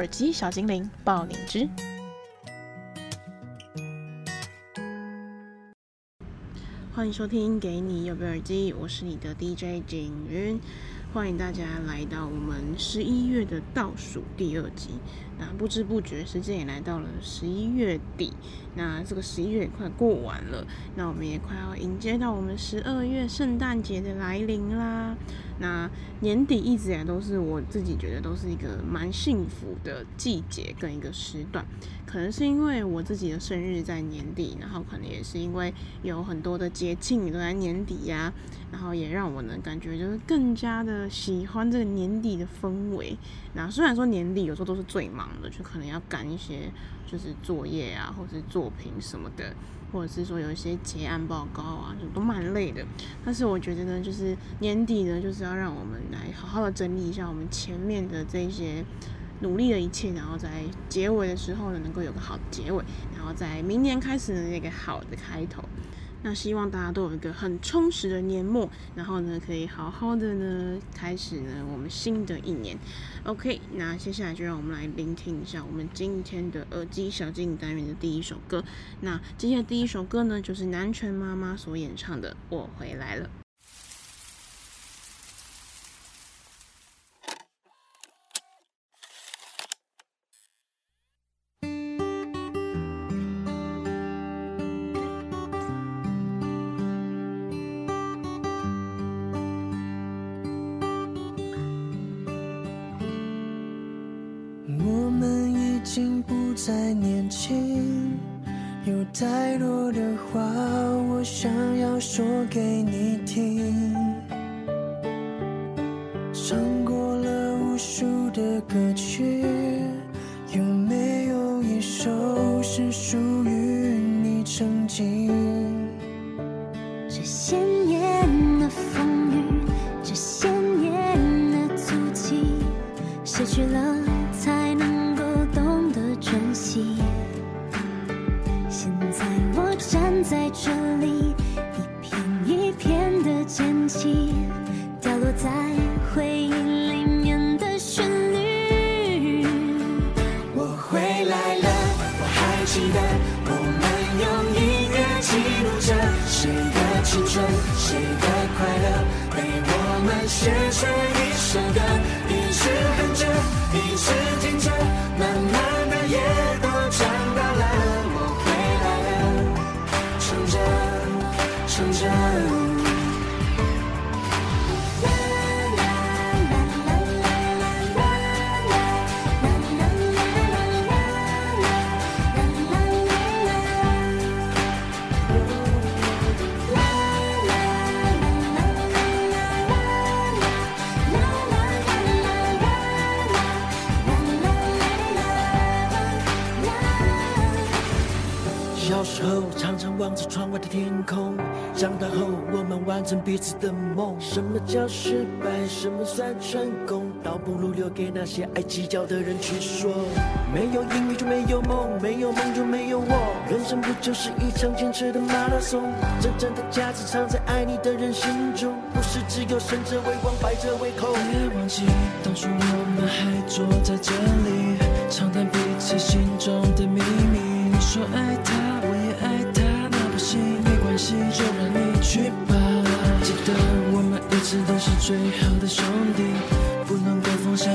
耳机小精灵爆你知，欢迎收听《给你右边耳机》，我是你的 DJ 景云。欢迎大家来到我们十一月的倒数第二集。那不知不觉，时间也来到了十一月底。那这个十一月也快过完了，那我们也快要迎接到我们十二月圣诞节的来临啦。那年底一直以来都是我自己觉得都是一个蛮幸福的季节跟一个时段。可能是因为我自己的生日在年底，然后可能也是因为有很多的节庆都在年底呀、然后也让我呢感觉就是更加的喜欢这个年底的氛围。那虽然说年底有时候都是最忙的，就可能要赶一些就是作业啊，或者是作品什么的，或者是说有一些结案报告啊，就都蛮累的。但是我觉得呢，就是年底呢，就是要让我们来好好的整理一下我们前面的这些努力的一切，然后在结尾的时候呢，能够有个好的结尾，然后在明年开始呢，那个好的开头。那希望大家都有一个很充实的年末，然后呢，可以好好的呢，开始呢我们新的一年。OK，那接下来就让我们来聆听一下我们今天的耳机小精灵单元的第一首歌。那今天的第一首歌呢，就是南拳妈妈所演唱的《我回来了》。成彼此的梦，什么叫失败？什么算成功？倒不如留给那些爱计较的人去说。没有音乐就没有梦，没有梦就没有我。人生不就是一场坚持的马拉松？真正的价值藏在爱你的人心中，不是只有胜者为王，败者为寇。别忘记当初我们还坐在这里，畅谈彼此心中的秘密。你说爱他，我也爱他，那不行，没关系，就让你去吧。我们一直都是最好的兄弟，不能够放下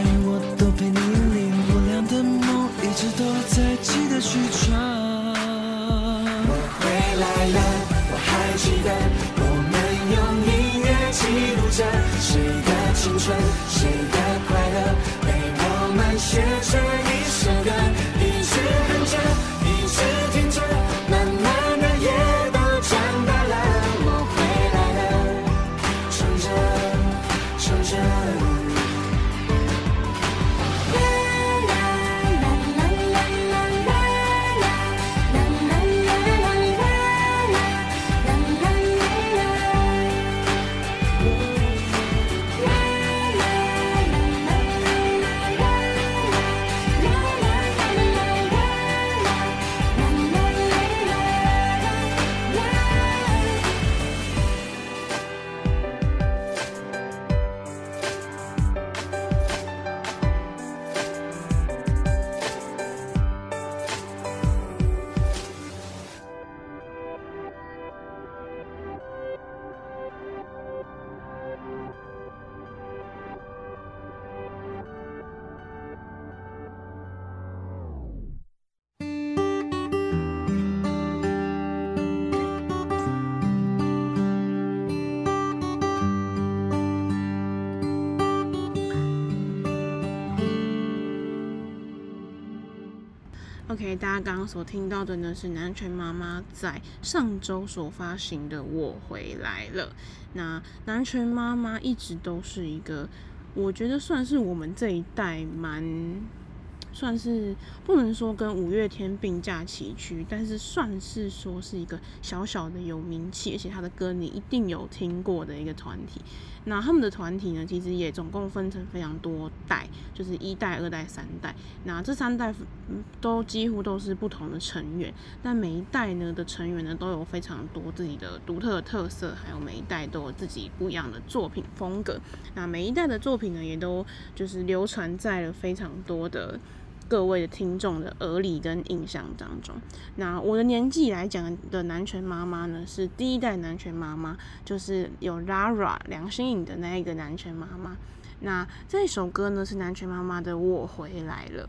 OK，大家刚刚所听到的呢是南拳妈妈在上周所发行的《我回来了》。那南拳妈妈一直都是一个，我觉得算是我们这一代蛮。算是不能说跟五月天并驾齐驱，但是算是说是一个小小的有名气，而且他的歌你一定有听过的一个团体。那他们的团体呢，其实也总共分成非常多代，就是一代、二代、三代。那这三代都几乎都是不同的成员，但每一代呢的成员呢都有非常多自己的独特的特色，还有每一代都有自己不一样的作品风格。那每一代的作品呢，也都就是流传在了非常多的。各位的听众的耳里跟印象当中，那我的年纪来讲的南拳妈妈呢，是第一代南拳妈妈，就是有 Lara 梁心颖的那一个南拳妈妈。那这首歌呢，是南拳妈妈的《我回来了》。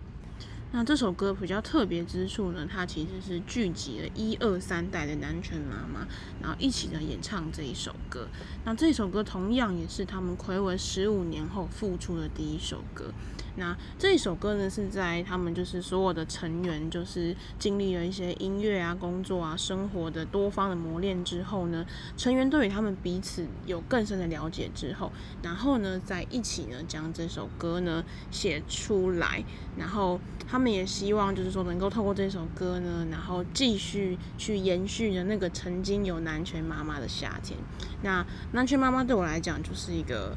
那这首歌比较特别之处呢，它其实是聚集了一二三代的南拳妈妈，然后一起的演唱这一首歌。那这首歌同样也是他们睽违十五年后复出的第一首歌。那这一首歌呢，是在他们就是所有的成员，就是经历了一些音乐啊、工作啊、生活的多方的磨练之后呢，成员对于他们彼此有更深的了解之后，然后呢，在一起呢，将这首歌呢写出来，然后他们也希望就是说能够透过这首歌呢，然后继续去延续着那个曾经有南拳妈妈的夏天。那南拳妈妈对我来讲就是一个。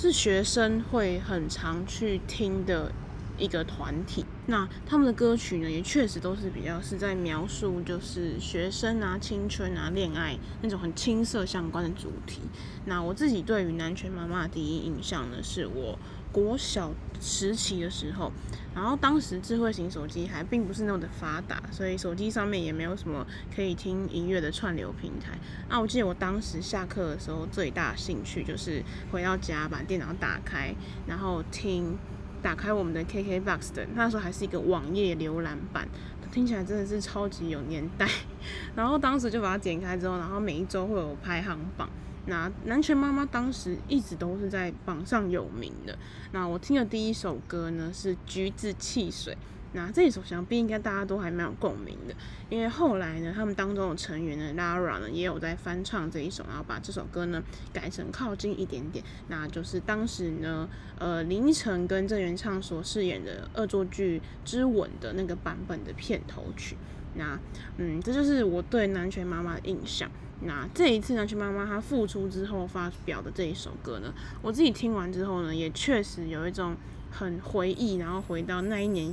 是学生会很常去听的一个团体，那他们的歌曲呢，也确实都是比较是在描述就是学生啊、青春啊、恋爱那种很青涩相关的主题。那我自己对于南拳妈妈的第一印象呢，是我。国小时期的时候，然后当时智慧型手机还并不是那么的发达，所以手机上面也没有什么可以听音乐的串流平台。那我记得我当时下课的时候最大兴趣就是回到家把电脑打开，然后听，打开我们的 KKBOX 的，那时候还是一个网页浏览版，听起来真的是超级有年代。然后当时就把它点开之后，然后每一周会有排行榜。那南拳妈妈当时一直都是在榜上有名的。那我听的第一首歌呢是《橘子汽水》。那这一首想必应该大家都还蛮有共鸣的，因为后来呢，他们当中的成员呢，Lara 呢也有在翻唱这一首，然后把这首歌呢改成靠近一点点。那就是当时呢，呃，林依晨跟郑元畅所饰演的恶作剧之吻的那个版本的片头曲。那嗯，这就是我对南拳妈妈的印象。那这一次南拳妈妈她复出之后发表的这一首歌呢，我自己听完之后呢，也确实有一种很回忆，然后回到那一年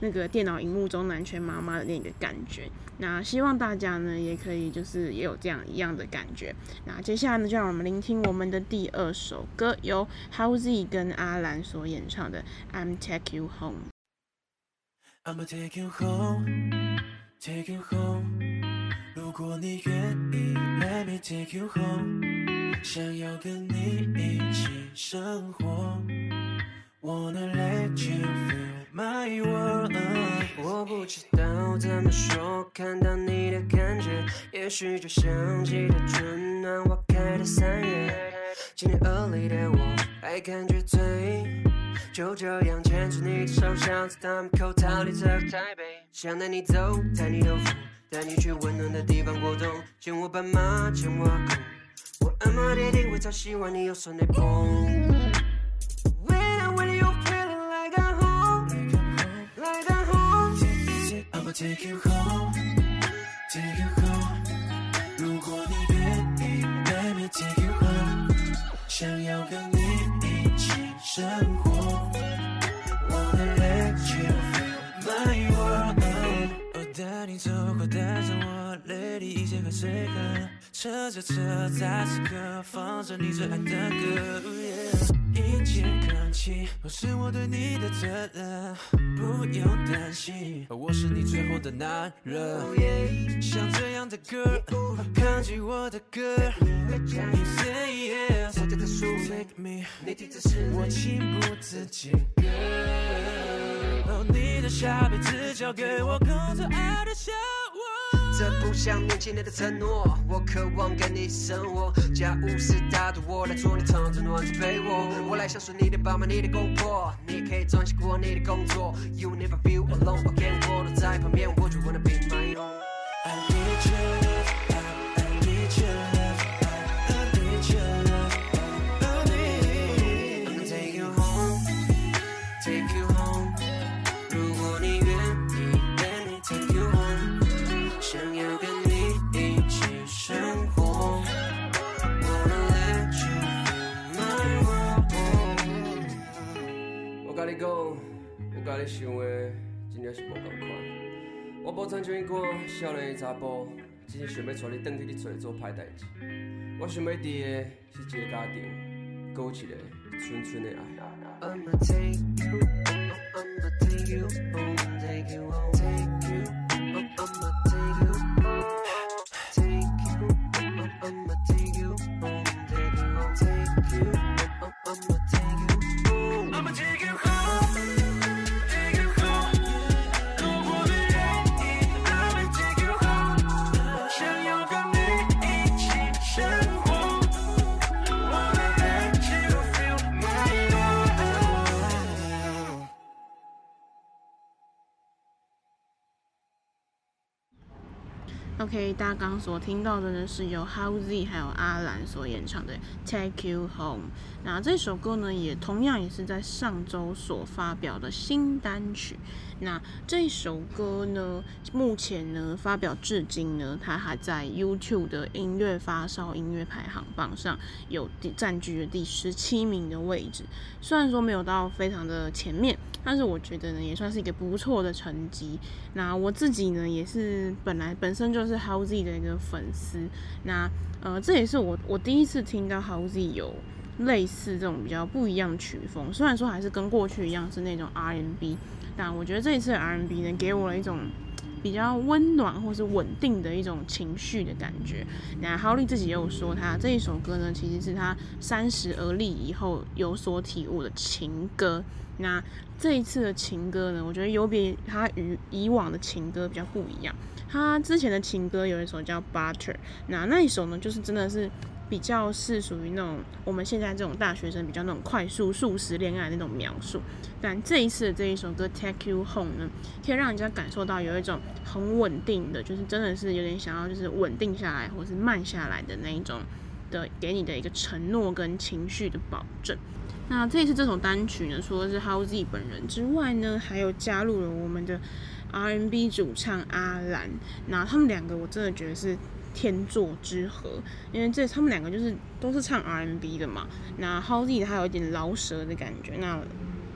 那个电脑荧幕中南拳妈妈的那个感觉。那希望大家呢也可以就是也有这样一样的感觉。那接下来呢，就让我们聆听我们的第二首歌，由 Howzy 跟阿兰所演唱的《I'm Take You Home》。I'm Take You Home，Take You Home》。如果你愿意，Let me take you home，想要跟你一起生活。Wanna let you feel my world。我不知道怎么说，看到你的感觉，也许就像记得春暖花开的三月。今天恶劣的我，还感觉醉，就这样牵着你的手，想在大门口逃离这个台北，想带你走，带你兜风。带你去温暖的地方过冬，牵我斑马，牵我阿公，我阿妈爹爹会超希望你有手内捧。When I'm with you, feeling like I'm home, like I'm home. I'ma take you home, take you home. 如果你愿意，Let me take you home。想要跟你一起生活。带着我，，Lady，一切和随和。车着车，在此刻放着你最爱的歌。Yeah. 一切看齐，都是我对你的责任，不用担心，我是你最后的男人。Oh yeah. 像这样的歌，扛起我的歌。You say yes，我的特殊，Make me，你听这是我情不自禁歌。哦，你的下辈子交给我控制爱的漩这不像年轻人的承诺。我渴望跟你生活，家务事大的我来做，你躺着暖着被窝。我来享受你的爸妈，你的公婆，你也可以专心过你的工作。You never feel alone again，我都在旁边，我就 wanna be my own。你讲，我跟你想的真的是无同款。我无亲像伊款少年的查甫，只是想要带你转去你做做歹代志。我想要的是一个家庭，搁有一个纯纯的爱。OK，大家刚所听到的呢，是由 Howz 还有阿兰所演唱的《Take You Home》。那这首歌呢，也同样也是在上周所发表的新单曲。那这首歌呢，目前呢发表至今呢，它还在 YouTube 的音乐发烧音乐排行榜上有第占据了第十七名的位置。虽然说没有到非常的前面，但是我觉得呢，也算是一个不错的成绩。那我自己呢，也是本来本身就是 Howzy 的一个粉丝。那呃，这也是我我第一次听到 Howzy 有类似这种比较不一样曲风。虽然说还是跟过去一样是那种 R&B，但我觉得这一次的 R&B 呢，给我了一种比较温暖或是稳定的一种情绪的感觉。那 Howzy 自己也有说，他这一首歌呢，其实是他三十而立以后有所体悟的情歌。那这一次的情歌呢，我觉得有别他与以往的情歌比较不一样。他之前的情歌有一首叫《Butter》，那那一首呢，就是真的是比较是属于那种我们现在这种大学生比较那种快速速食恋爱的那种描述。但这一次的这一首歌《Take You Home》呢，可以让人家感受到有一种很稳定的，就是真的是有点想要就是稳定下来或是慢下来的那一种的给你的一个承诺跟情绪的保证。那这一次这首单曲呢，除了是 Howzy 本人之外呢，还有加入了我们的 R&B 主唱阿兰。那他们两个我真的觉得是天作之合，因为这他们两个就是都是唱 R&B 的嘛。那 Howzy 他有一点饶舌的感觉，那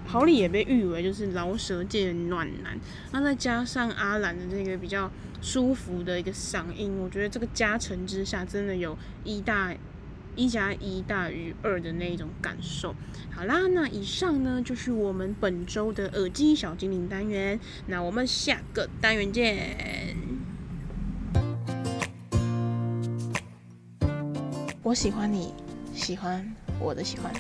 豪里也被誉为就是饶舌界的暖男。那再加上阿兰的这个比较舒服的一个嗓音，我觉得这个加成之下，真的有一大。一加一大于二的那一种感受。好啦，那以上呢就是我们本周的耳机小精灵单元。那我们下个单元见。我喜欢你，喜欢我的喜欢。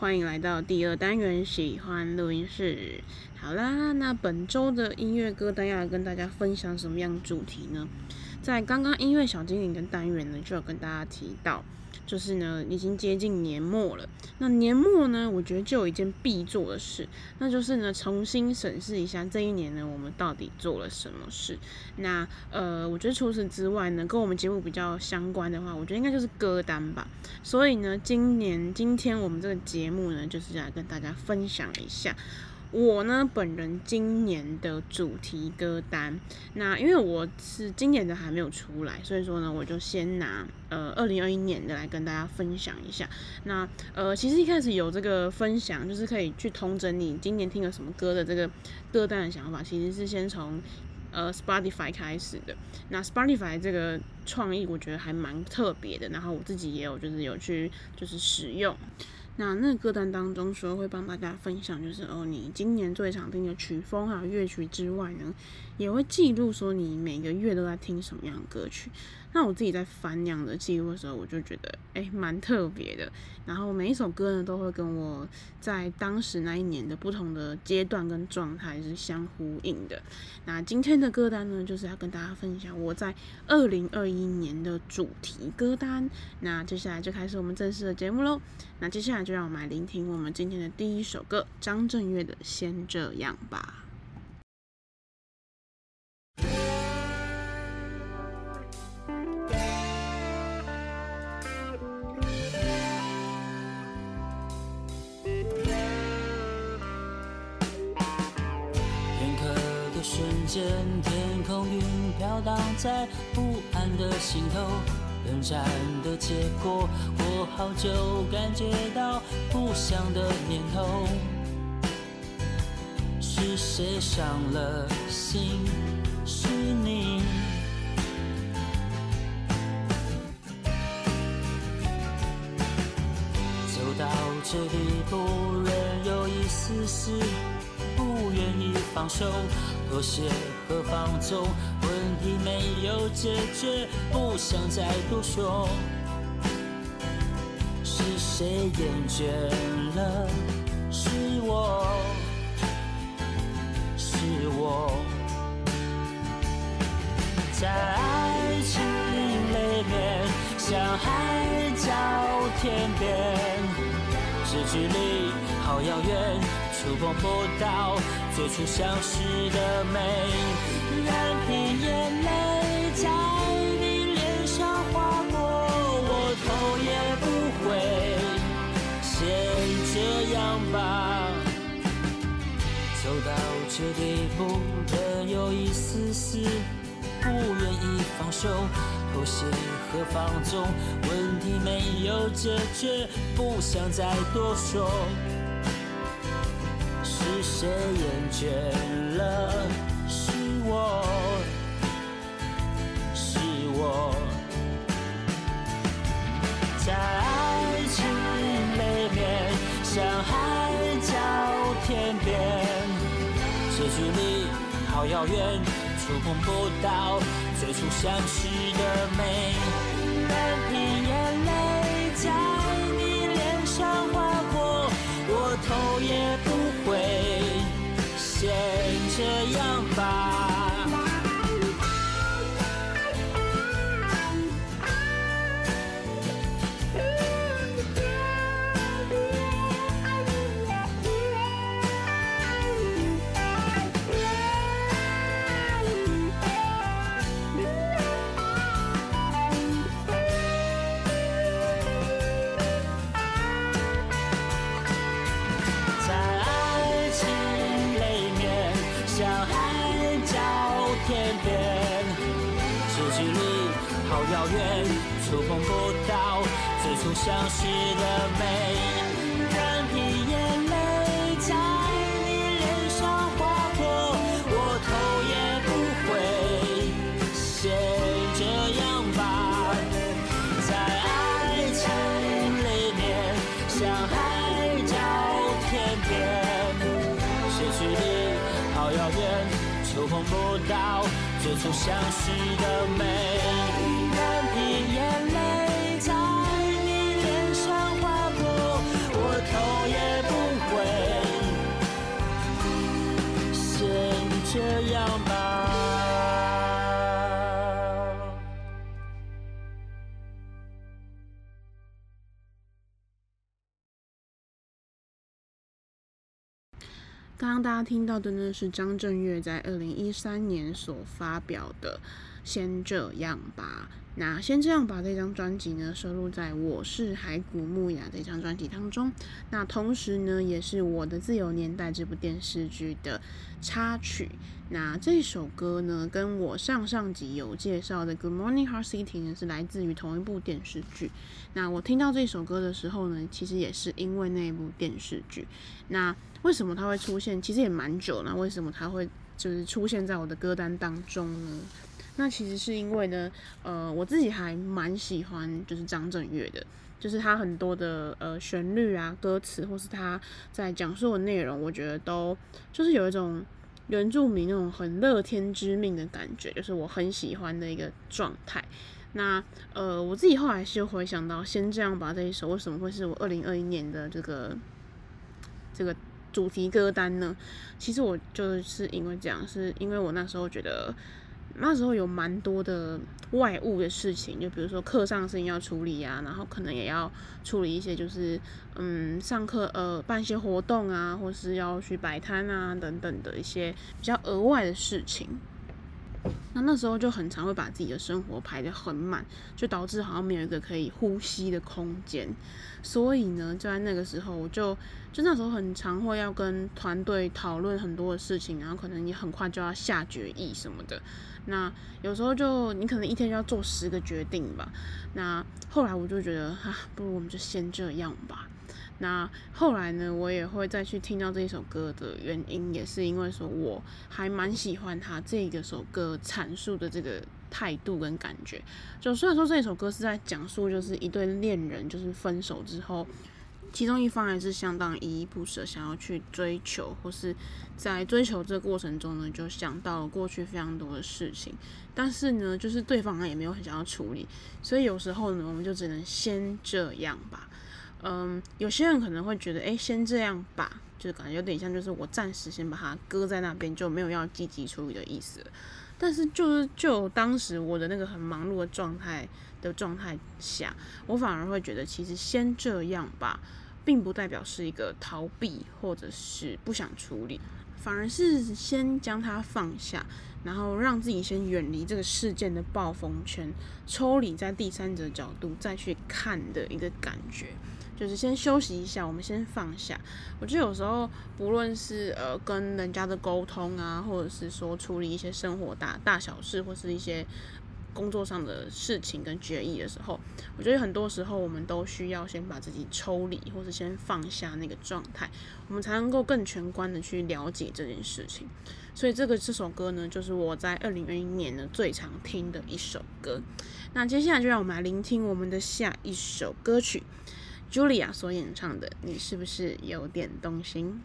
欢迎来到第二单元，喜欢录音室。好啦，那本周的音乐歌单要跟大家分享什么样主题呢？在刚刚音乐小精灵的单元呢，就有跟大家提到，就是呢已经接近年末了。那年末呢，我觉得就有一件必做的事，那就是呢重新审视一下这一年呢我们到底做了什么事。那呃，我觉得除此之外呢，跟我们节目比较相关的话，我觉得应该就是歌单吧。所以呢，今年今天我们这个节目呢，就是来跟大家分享一下。我呢，本人今年的主题歌单，那因为我是今年的还没有出来，所以说呢，我就先拿呃二零二一年的来跟大家分享一下。那呃，其实一开始有这个分享，就是可以去统整你今年听了什么歌的这个歌单的想法，其实是先从呃 Spotify 开始的。那 Spotify 这个创意，我觉得还蛮特别的，然后我自己也有就是有去就是使用。那那个歌单当中说会帮大家分享，就是哦，你今年最常听的曲风还有乐曲之外呢，也会记录说你每个月都在听什么样的歌曲。那我自己在翻那样的记录的时候，我就觉得诶蛮特别的。然后每一首歌呢，都会跟我在当时那一年的不同的阶段跟状态是相呼应的。那今天的歌单呢，就是要跟大家分享我在二零二一年的主题歌单。那接下来就开始我们正式的节目喽。那接下来就让我们来聆听我们今天的第一首歌，张震岳的《先这样吧》。见天空云飘荡在不安的心头，冷战的结果，我好久感觉到不祥的念头。是谁伤了心？是你。走到这地步，仍有一丝丝不愿意放手，妥协和放纵，问题没有解决，不想再多说。是谁厌倦了？是我。是我在爱情里面，像海角天边，这距离好遥远，触碰不到最初相识的美。任凭眼泪在你脸上划过，我头也不回。先这样吧。走到这地步，仍有一丝丝不愿意放手，妥协和放纵，问题没有解决，不想再多说。谁厌倦了？是我，是我，在爱情里面，像海角天边。这距离好遥远，触碰不到最初相识的美。任凭眼泪在你脸上划过，我头也不回。先这样曾相识的美。大家听到的呢，是张震岳在二零一三年所发表的《先这样吧》。那先这样吧，这张专辑呢，收录在《我是海谷牧雅》这张专辑当中。那同时呢，也是我的自由年代这部电视剧的插曲。那这首歌呢，跟我上上集有介绍的《Good Morning Heart City》呢，是来自于同一部电视剧。那我听到这首歌的时候呢，其实也是因为那一部电视剧。那为什么它会出现？其实也蛮久。了为什么它会就是出现在我的歌单当中呢？那其实是因为呢，呃，我自己还蛮喜欢就是张震岳的，就是他很多的呃旋律啊、歌词，或是他在讲述的内容，我觉得都就是有一种原住民那种很乐天知命的感觉，就是我很喜欢的一个状态。那呃，我自己后来是回想到，先这样吧这一首为什么会是我二零二一年的这个这个主题歌单呢？其实我就是因为这样，是因为我那时候觉得。那时候有蛮多的外务的事情，就比如说课上的事情要处理啊，然后可能也要处理一些就是嗯上课呃办一些活动啊，或是要去摆摊啊等等的一些比较额外的事情。那那时候就很常会把自己的生活排得很满，就导致好像没有一个可以呼吸的空间。所以呢，就在那个时候，我就就那时候很常会要跟团队讨论很多的事情，然后可能也很快就要下决议什么的。那有时候就你可能一天就要做十个决定吧。那后来我就觉得啊，不如我们就先这样吧。那后来呢，我也会再去听到这一首歌的原因，也是因为说我还蛮喜欢他这个首歌阐述的这个态度跟感觉。就虽然说这一首歌是在讲述，就是一对恋人就是分手之后，其中一方还是相当依依不舍，想要去追求，或是在追求这个过程中呢，就想到了过去非常多的事情，但是呢，就是对方也没有很想要处理，所以有时候呢，我们就只能先这样吧。嗯，有些人可能会觉得，哎，先这样吧，就是感觉有点像，就是我暂时先把它搁在那边，就没有要积极处理的意思。但是，就是就当时我的那个很忙碌的状态的状态下，我反而会觉得，其实先这样吧，并不代表是一个逃避或者是不想处理，反而是先将它放下，然后让自己先远离这个事件的暴风圈，抽离在第三者角度再去看的一个感觉。就是先休息一下，我们先放下。我觉得有时候不论是呃跟人家的沟通啊，或者是说处理一些生活大大小事，或是一些工作上的事情跟决议的时候，我觉得很多时候我们都需要先把自己抽离，或是先放下那个状态，我们才能够更全观的去了解这件事情。所以这个这首歌呢，就是我在二零二一年呢最常听的一首歌。那接下来就让我们来聆听我们的下一首歌曲。Julia 所演唱的《你是不是有点动心》？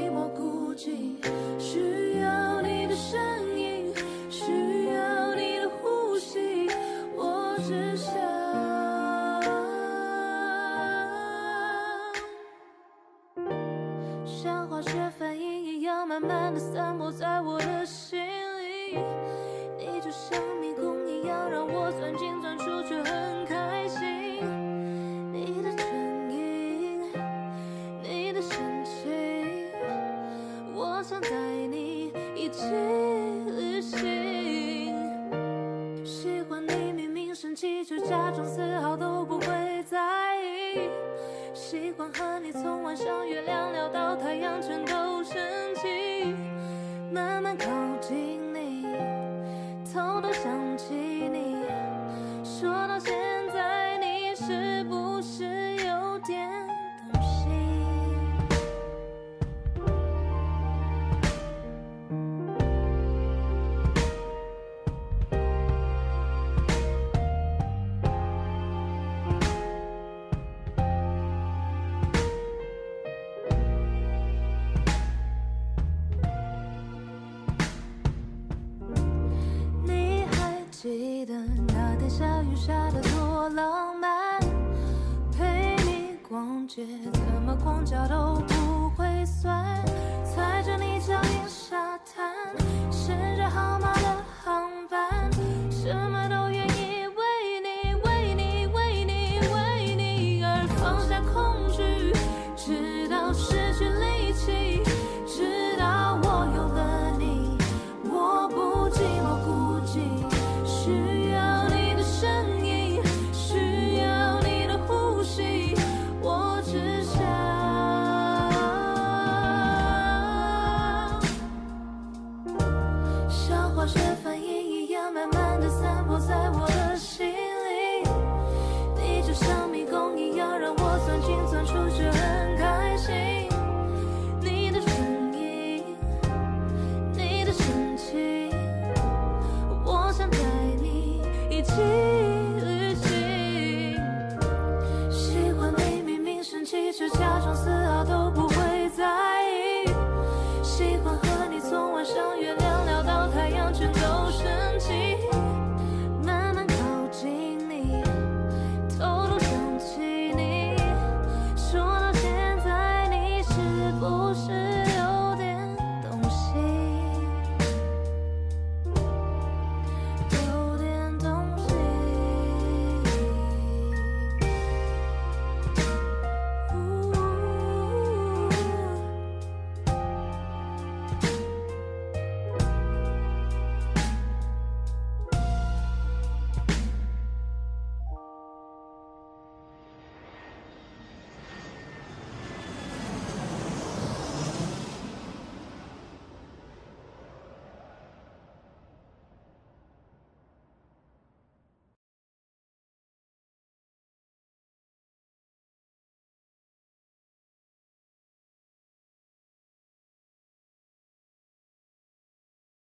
寂寞孤寂。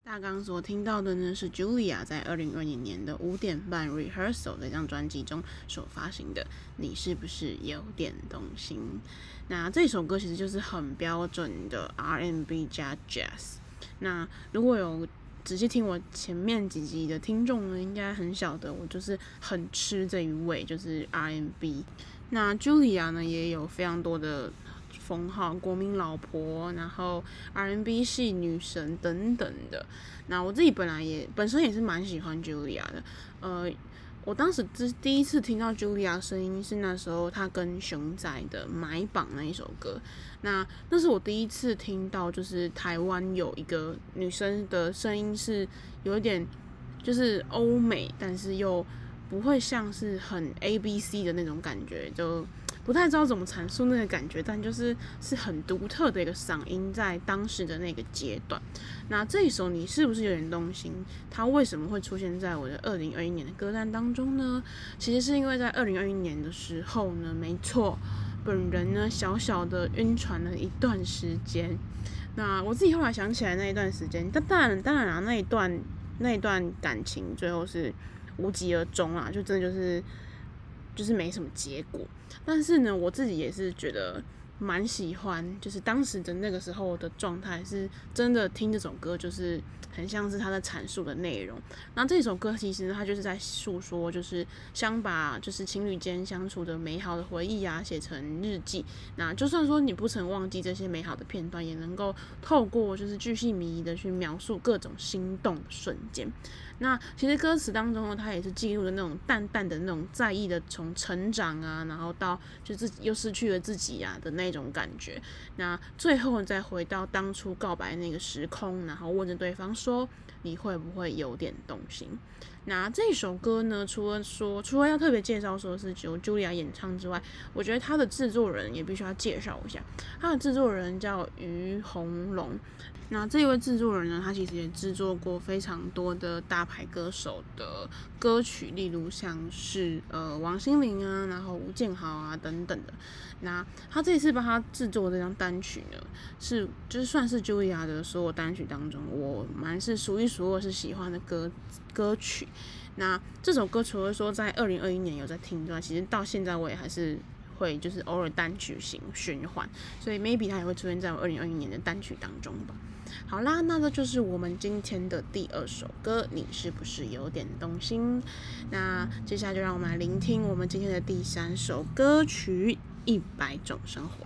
大纲所听到的呢，是 Julia 在二零二零年的五点半 Rehearsal 这张专辑中所发行的。你是不是有点动心？那这首歌其实就是很标准的 R&B 加 Jazz。那如果有仔细听我前面几集的听众呢，应该很晓得我就是很吃这一味，就是 R&B。那 Julia 呢，也有非常多的。封号国民老婆，然后 R N B 系女神等等的。那我自己本来也本身也是蛮喜欢 Julia 的。呃，我当时第第一次听到 Julia 声音是那时候她跟熊仔的《买榜》那一首歌。那那是我第一次听到，就是台湾有一个女生的声音是有一点就是欧美，但是又不会像是很 ABC 的那种感觉，就。不太知道怎么阐述那个感觉，但就是是很独特的一个嗓音，在当时的那个阶段。那这一首你是不是有点动心？它为什么会出现在我的二零二一年的歌单当中呢？其实是因为在二零二一年的时候呢，没错，本人呢小小的晕船了一段时间。那我自己后来想起来那一段时间，但当然当然啊，那一段那一段感情最后是无疾而终啊，就真的就是。就是没什么结果，但是呢，我自己也是觉得蛮喜欢，就是当时的那个时候的状态，是真的听这首歌，就是很像是他的阐述的内容。那这首歌其实，他就是在诉说，就是想把就是情侣间相处的美好的回忆啊写成日记。那就算说你不曾忘记这些美好的片段，也能够透过就是巨细靡遗的去描述各种心动瞬间。那其实歌词当中呢，它也是记录了那种淡淡的那种在意的，从成长啊，然后到就自己又失去了自己啊的那种感觉。那最后再回到当初告白那个时空，然后问着对方说：“你会不会有点动心？”那这首歌呢，除了说，除了要特别介绍说是由 Julia 演唱之外，我觉得他的制作人也必须要介绍一下。他的制作人叫于红龙。那这一位制作人呢，他其实也制作过非常多的大牌歌手的歌曲，例如像是呃王心凌啊，然后吴建豪啊等等的。那他这一次帮他制作这张单曲呢，是就是算是 Julia 的所有单曲当中，我蛮是数一数二是喜欢的歌歌曲。那这首歌除了说在二零二一年有在听之外，其实到现在我也还是会就是偶尔单曲型循环，所以 maybe 它也会出现在我二零二一年的单曲当中吧。好啦，那这就是我们今天的第二首歌，你是不是有点动心？那接下来就让我们来聆听我们今天的第三首歌曲《一百种生活》。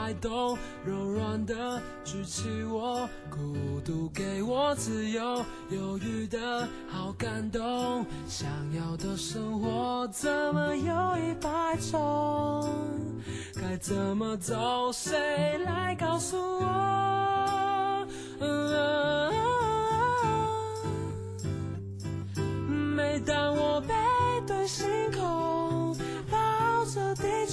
摆动，柔软的举起我，孤独给我自由，犹豫的好感动。想要的生活怎么有一百种？该怎么走？谁来告诉我？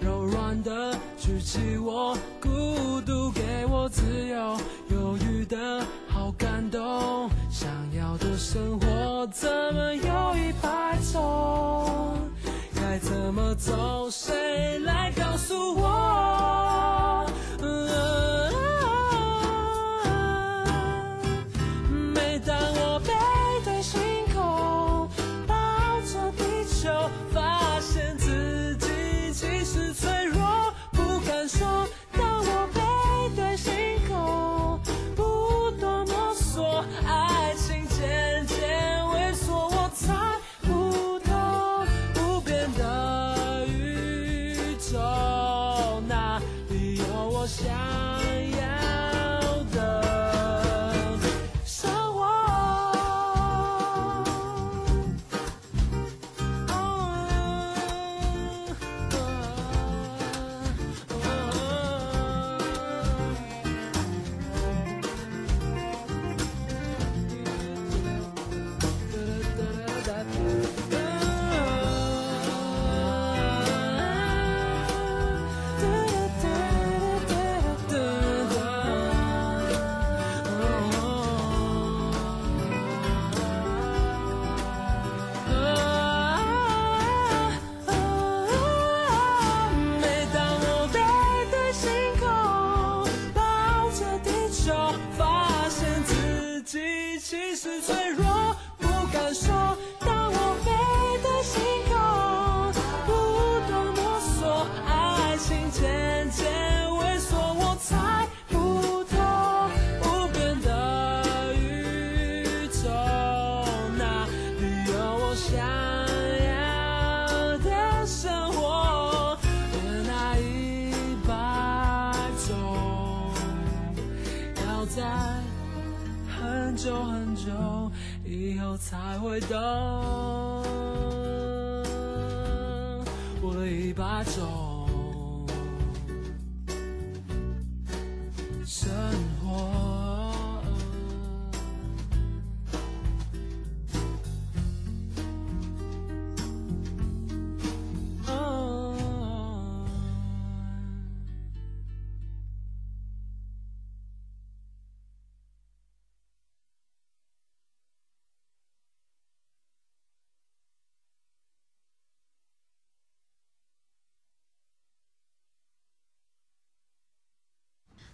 柔软的举起我，孤独给我自由，犹豫的好感动。想要的生活怎么有一百种？该怎么走？谁来告诉我？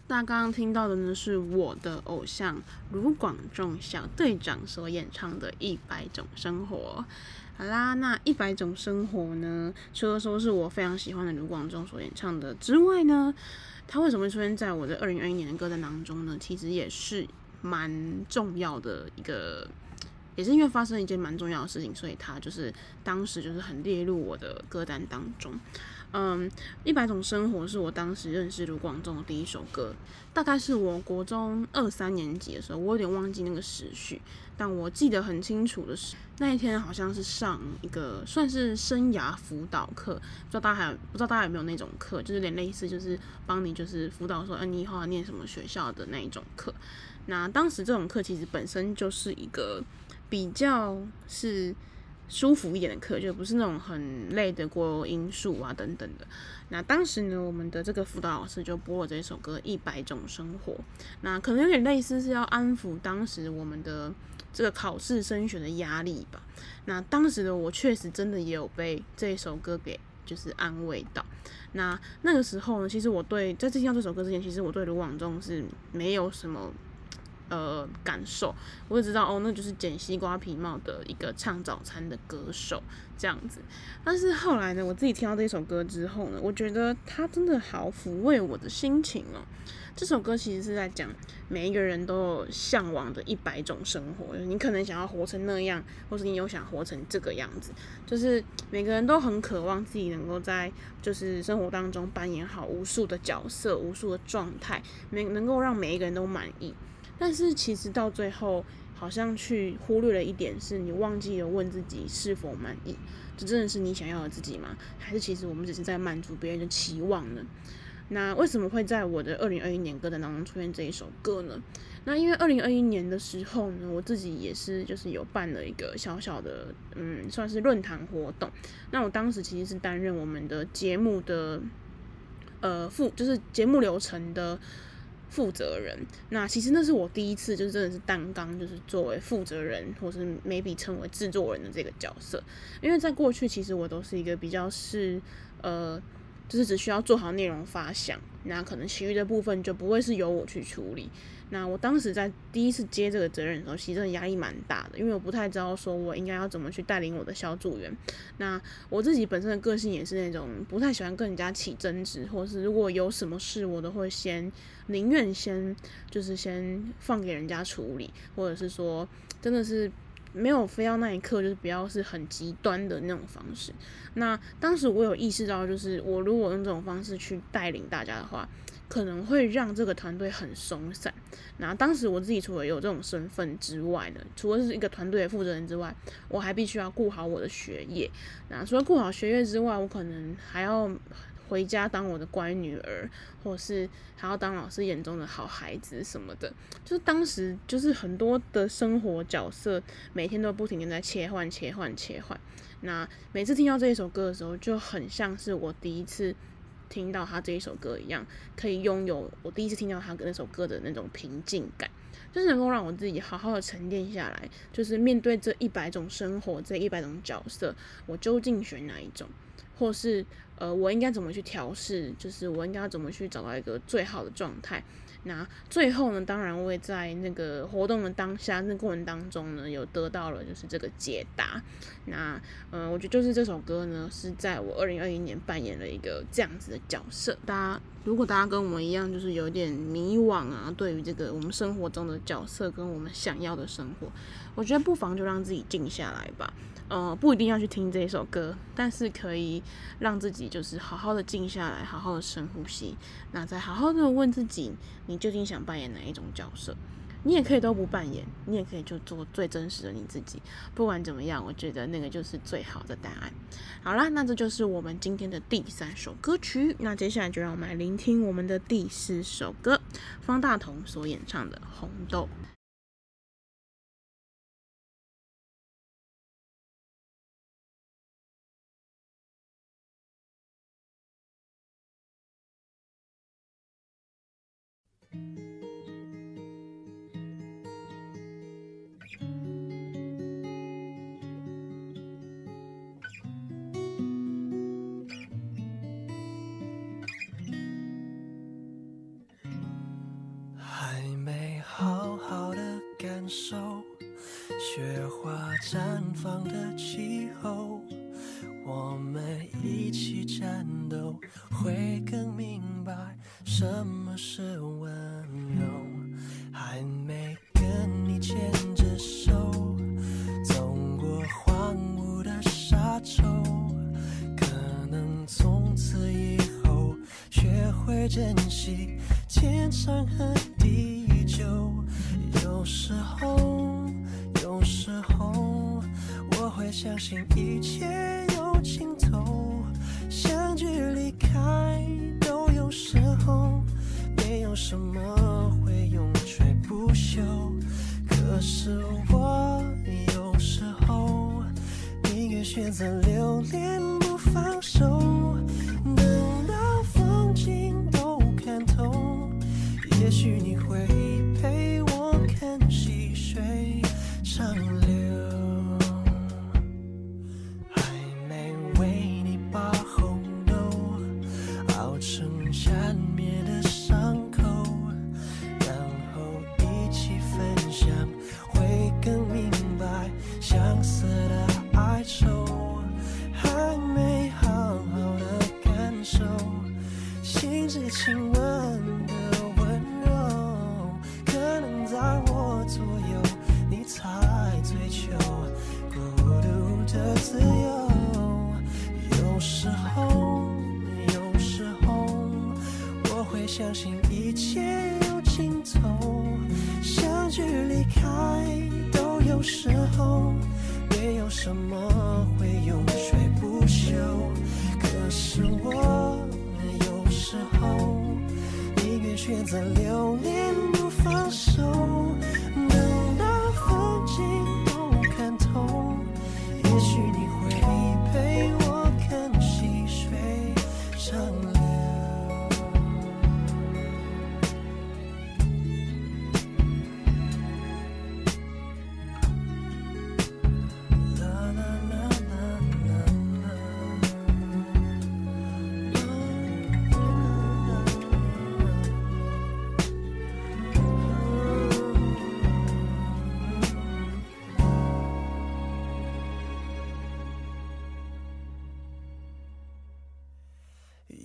大家刚刚听到的呢，是我的偶像卢广仲小队长所演唱的《一百种生活》。好啦，那《一百种生活》呢，除了说是我非常喜欢的卢广仲所演唱的之外呢，他为什么会出现在我的二零二一年的歌单当中呢？其实也是蛮重要的一个，也是因为发生一件蛮重要的事情，所以他就是当时就是很列入我的歌单当中。嗯，一百种生活是我当时认识卢广仲的第一首歌，大概是我国中二三年级的时候，我有点忘记那个时序，但我记得很清楚的是那一天好像是上一个算是生涯辅导课，不知道大家还有不知道大家有没有那种课，就是有点类似就是帮你就是辅导说，嗯、你以后要念什么学校的那一种课。那当时这种课其实本身就是一个比较是。舒服一点的课，就不是那种很累的国音数啊等等的。那当时呢，我们的这个辅导老师就播了这首歌《一百种生活》，那可能有点类似是要安抚当时我们的这个考试升学的压力吧。那当时的我确实真的也有被这首歌给就是安慰到。那那个时候呢，其实我对在听到这首歌之前，其实我对卢广仲是没有什么。呃，感受，我就知道哦，那就是剪西瓜皮帽的一个唱早餐的歌手这样子。但是后来呢，我自己听到这首歌之后呢，我觉得它真的好抚慰我的心情哦。这首歌其实是在讲每一个人都有向往的一百种生活，你可能想要活成那样，或是你有想活成这个样子，就是每个人都很渴望自己能够在就是生活当中扮演好无数的角色、无数的状态，每能够让每一个人都满意。但是其实到最后，好像去忽略了一点，是你忘记了问自己是否满意。这真的是你想要的自己吗？还是其实我们只是在满足别人的期望呢？那为什么会在我的二零二一年歌单当中出现这一首歌呢？那因为二零二一年的时候呢，我自己也是就是有办了一个小小的，嗯，算是论坛活动。那我当时其实是担任我们的节目的，呃，副就是节目流程的。负责人，那其实那是我第一次，就是真的是担纲，就是作为负责人，或是 maybe 称为制作人的这个角色。因为在过去，其实我都是一个比较是，呃，就是只需要做好内容发想，那可能其余的部分就不会是由我去处理。那我当时在第一次接这个责任的时候，其实真的压力蛮大的，因为我不太知道说我应该要怎么去带领我的小组员。那我自己本身的个性也是那种不太喜欢跟人家起争执，或是如果有什么事，我都会先宁愿先就是先放给人家处理，或者是说真的是没有非要那一刻就是不要是很极端的那种方式。那当时我有意识到，就是我如果用这种方式去带领大家的话。可能会让这个团队很松散。那当时我自己除了有这种身份之外呢，除了是一个团队的负责人之外，我还必须要顾好我的学业。那除了顾好学业之外，我可能还要回家当我的乖女儿，或是还要当老师眼中的好孩子什么的。就是当时就是很多的生活角色，每天都不停的在切换、切换、切换。那每次听到这一首歌的时候，就很像是我第一次。听到他这一首歌一样，可以拥有我第一次听到他那首歌的那种平静感，就是能够让我自己好好的沉淀下来，就是面对这一百种生活，这一百种角色，我究竟选哪一种，或是呃，我应该怎么去调试，就是我应该要怎么去找到一个最好的状态。那最后呢，当然我也在那个活动的当下，那过程当中呢，有得到了就是这个解答。那嗯，我觉得就是这首歌呢，是在我二零二一年扮演了一个这样子的角色。大家如果大家跟我们一样，就是有点迷惘啊，对于这个我们生活中的角色跟我们想要的生活，我觉得不妨就让自己静下来吧。呃，不一定要去听这一首歌，但是可以让自己就是好好的静下来，好好的深呼吸，那再好好的问自己，你究竟想扮演哪一种角色？你也可以都不扮演，你也可以就做最真实的你自己。不管怎么样，我觉得那个就是最好的答案。好啦，那这就是我们今天的第三首歌曲。那接下来就让我们来聆听我们的第四首歌，方大同所演唱的《红豆》。也选择留恋，不放手。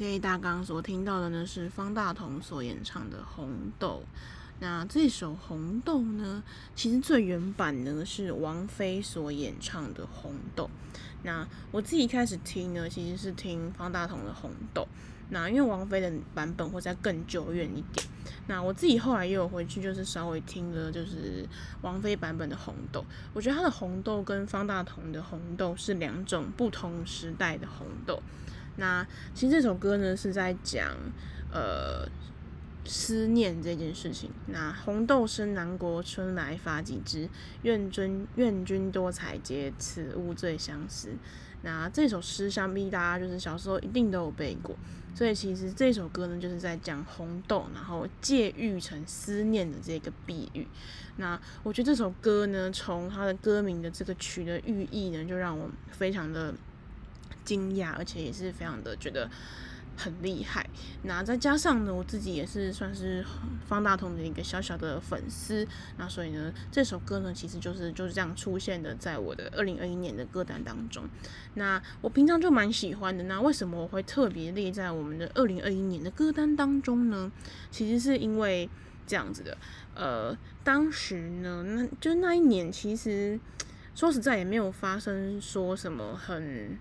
OK，大家所听到的呢是方大同所演唱的《红豆》。那这首《红豆》呢，其实最原版呢是王菲所演唱的《红豆》。那我自己一开始听呢，其实是听方大同的《红豆》。那因为王菲的版本会再更久远一点。那我自己后来也有回去，就是稍微听了，就是王菲版本的《红豆》。我觉得她的《红豆》跟方大同的《红豆》是两种不同时代的红豆。那其实这首歌呢是在讲呃思念这件事情。那红豆生南国，春来发几枝。愿君愿君多采撷，此物最相思。那这首诗想必大家就是小时候一定都有背过。所以其实这首歌呢就是在讲红豆，然后借喻成思念的这个比喻。那我觉得这首歌呢，从它的歌名的这个曲的寓意呢，就让我非常的。惊讶，而且也是非常的觉得很厉害。那再加上呢，我自己也是算是方大同的一个小小的粉丝。那所以呢，这首歌呢，其实就是就是这样出现的，在我的二零二一年的歌单当中。那我平常就蛮喜欢的。那为什么我会特别列在我们的二零二一年的歌单当中呢？其实是因为这样子的。呃，当时呢，那就那一年，其实说实在也没有发生说什么很。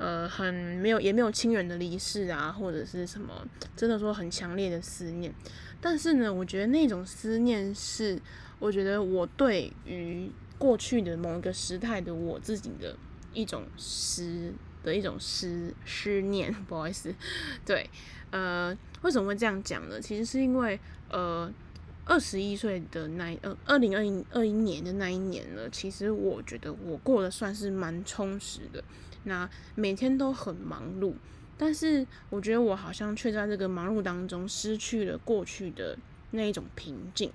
呃，很没有，也没有亲人的离世啊，或者是什么，真的说很强烈的思念。但是呢，我觉得那种思念是，我觉得我对于过去的某一个时态的我自己的一种思的一种思思念。不好意思，对，呃，为什么会这样讲呢？其实是因为，呃，二十一岁的那呃，二零二一二一年的那一年呢，其实我觉得我过得算是蛮充实的。那每天都很忙碌，但是我觉得我好像却在这个忙碌当中失去了过去的那一种平静。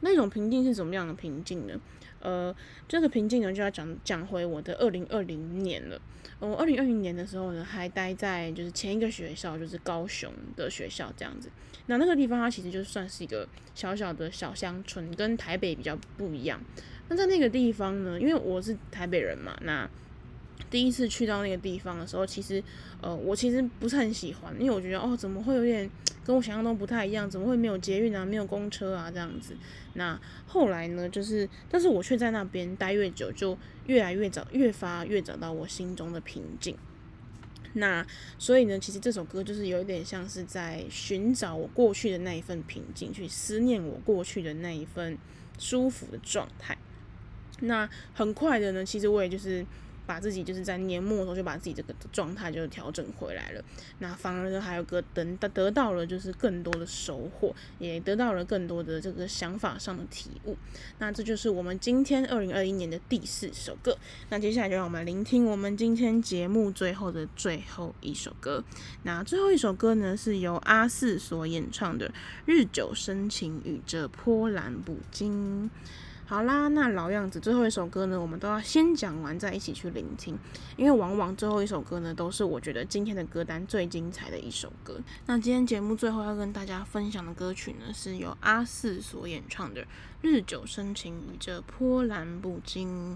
那种平静是怎么样的平静呢？呃，这个平静呢就要讲讲回我的二零二零年了。我二零二零年的时候呢，还待在就是前一个学校，就是高雄的学校这样子。那那个地方它其实就算是一个小小的小乡村，跟台北比较不一样。那在那个地方呢，因为我是台北人嘛，那第一次去到那个地方的时候，其实呃，我其实不是很喜欢，因为我觉得哦，怎么会有点跟我想象中不太一样？怎么会没有捷运啊，没有公车啊这样子？那后来呢，就是但是我却在那边待越久，就越来越找，越发越找到我心中的平静。那所以呢，其实这首歌就是有一点像是在寻找我过去的那一份平静，去思念我过去的那一份舒服的状态。那很快的呢，其实我也就是。把自己就是在年末的时候就把自己这个状态就调整回来了，那反而呢还有个等得得到了就是更多的收获，也得到了更多的这个想法上的体悟。那这就是我们今天二零二一年的第四首歌。那接下来就让我们聆听我们今天节目最后的最后一首歌。那最后一首歌呢是由阿四所演唱的《日久生情与这波澜不惊》。好啦，那老样子，最后一首歌呢，我们都要先讲完再一起去聆听，因为往往最后一首歌呢，都是我觉得今天的歌单最精彩的一首歌。那今天节目最后要跟大家分享的歌曲呢，是由阿四所演唱的《日久生情与这波澜不惊》。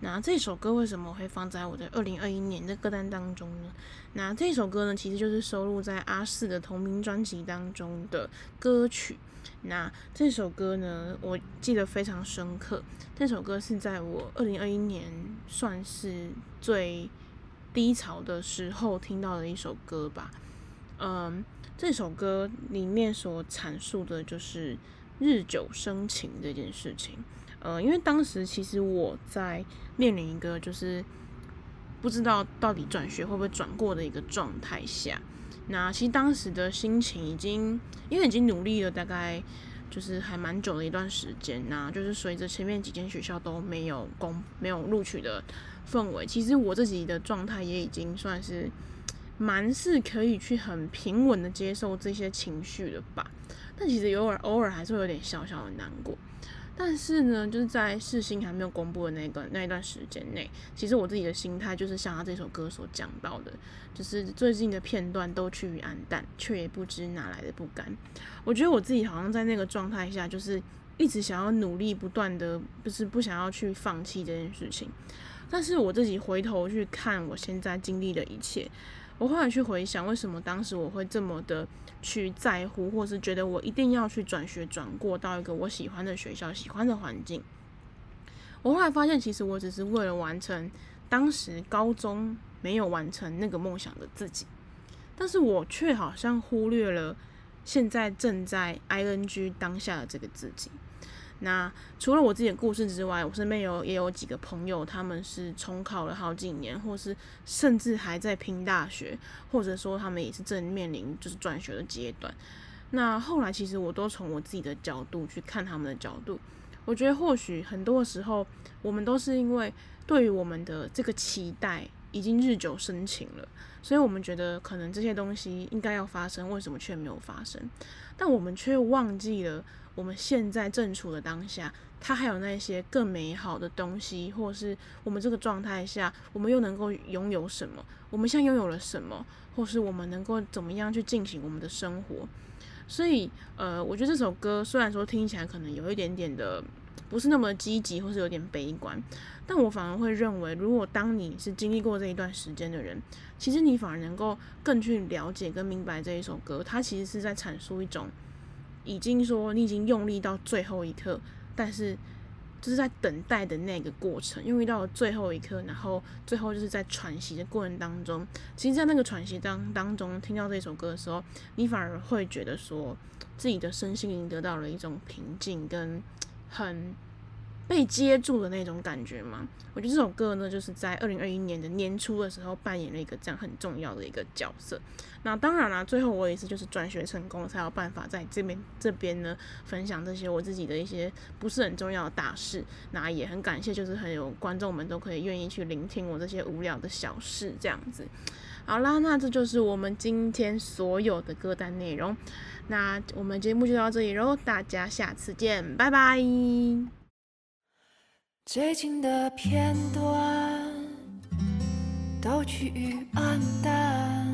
那这首歌为什么会放在我的二零二一年的歌单当中呢？那这首歌呢，其实就是收录在阿四的同名专辑当中的歌曲。那这首歌呢，我记得非常深刻。这首歌是在我二零二一年算是最低潮的时候听到的一首歌吧。嗯，这首歌里面所阐述的就是日久生情这件事情。呃，因为当时其实我在面临一个就是不知道到底转学会不会转过的一个状态下。那其实当时的心情已经，因为已经努力了大概就是还蛮久的一段时间，那就是随着前面几间学校都没有公没有录取的氛围，其实我自己的状态也已经算是蛮是可以去很平稳的接受这些情绪了吧。但其实偶尔偶尔还是会有点小小的难过。但是呢，就是在世新还没有公布的那个那一段时间内，其实我自己的心态就是像他这首歌所讲到的，就是最近的片段都趋于黯淡，却也不知哪来的不甘。我觉得我自己好像在那个状态下，就是一直想要努力，不断的，不是不想要去放弃这件事情。但是我自己回头去看我现在经历的一切。我后来去回想，为什么当时我会这么的去在乎，或是觉得我一定要去转学转过到一个我喜欢的学校、喜欢的环境。我后来发现，其实我只是为了完成当时高中没有完成那个梦想的自己，但是我却好像忽略了现在正在 ing 当下的这个自己。那除了我自己的故事之外，我身边有也有几个朋友，他们是重考了好几年，或是甚至还在拼大学，或者说他们也是正面临就是转学的阶段。那后来其实我都从我自己的角度去看他们的角度，我觉得或许很多时候我们都是因为对于我们的这个期待已经日久生情了，所以我们觉得可能这些东西应该要发生，为什么却没有发生？但我们却忘记了。我们现在正处的当下，它还有那些更美好的东西，或是我们这个状态下，我们又能够拥有什么？我们现在拥有了什么？或是我们能够怎么样去进行我们的生活？所以，呃，我觉得这首歌虽然说听起来可能有一点点的不是那么积极，或是有点悲观，但我反而会认为，如果当你是经历过这一段时间的人，其实你反而能够更去了解跟明白这一首歌，它其实是在阐述一种。已经说你已经用力到最后一刻，但是就是在等待的那个过程，用力到了最后一刻，然后最后就是在喘息的过程当中，其实，在那个喘息当当中，听到这首歌的时候，你反而会觉得说自己的身心灵得到了一种平静跟很。被接住的那种感觉嘛，我觉得这首歌呢，就是在二零二一年的年初的时候扮演了一个这样很重要的一个角色。那当然啦，最后我也是就是转学成功，才有办法在这边这边呢分享这些我自己的一些不是很重要的大事。那也很感谢，就是很有观众们都可以愿意去聆听我这些无聊的小事这样子。好啦，那这就是我们今天所有的歌单内容。那我们节目就到这里喽，大家下次见，拜拜。最近的片段都趋于黯淡，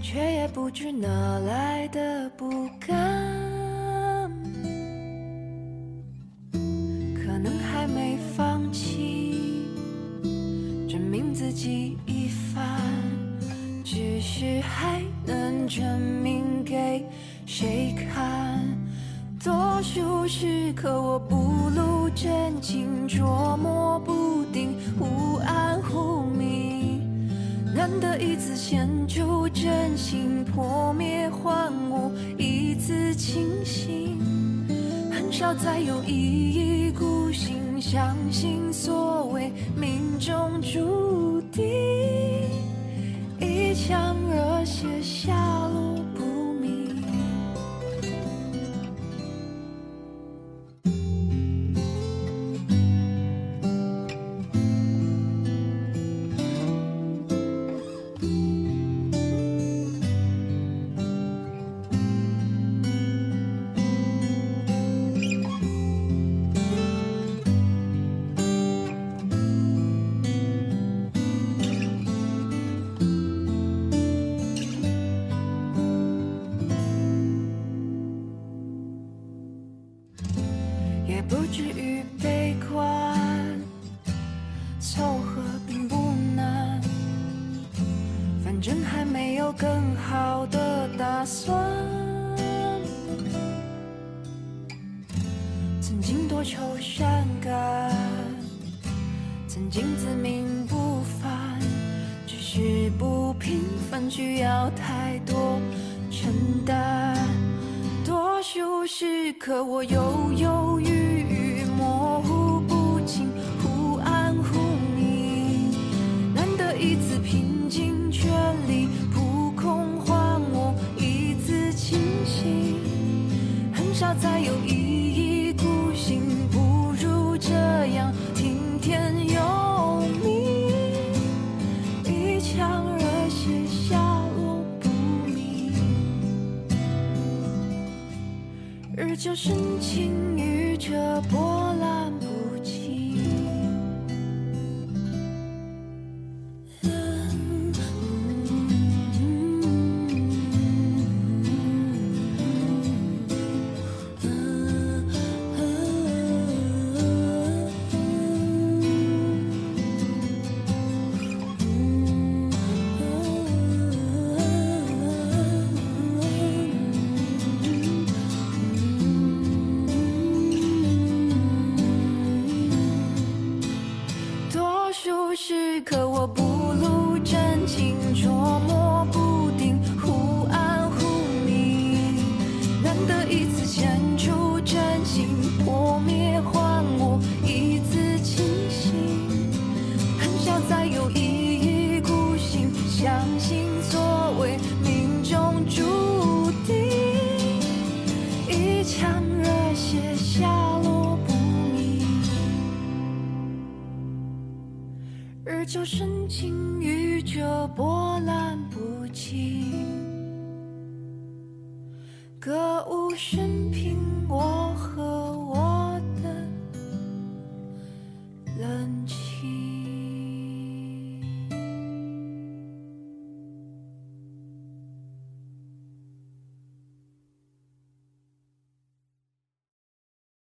却也不知哪来的不甘。可能还没放弃，证明自己一番，只是还能证明给谁看？多数时刻我不露真，捉摸不定，忽暗忽明。难得一次献出真心，破灭还我一次清醒。很少再有一意孤行，相信所谓命中注定，一腔热血下深情，与这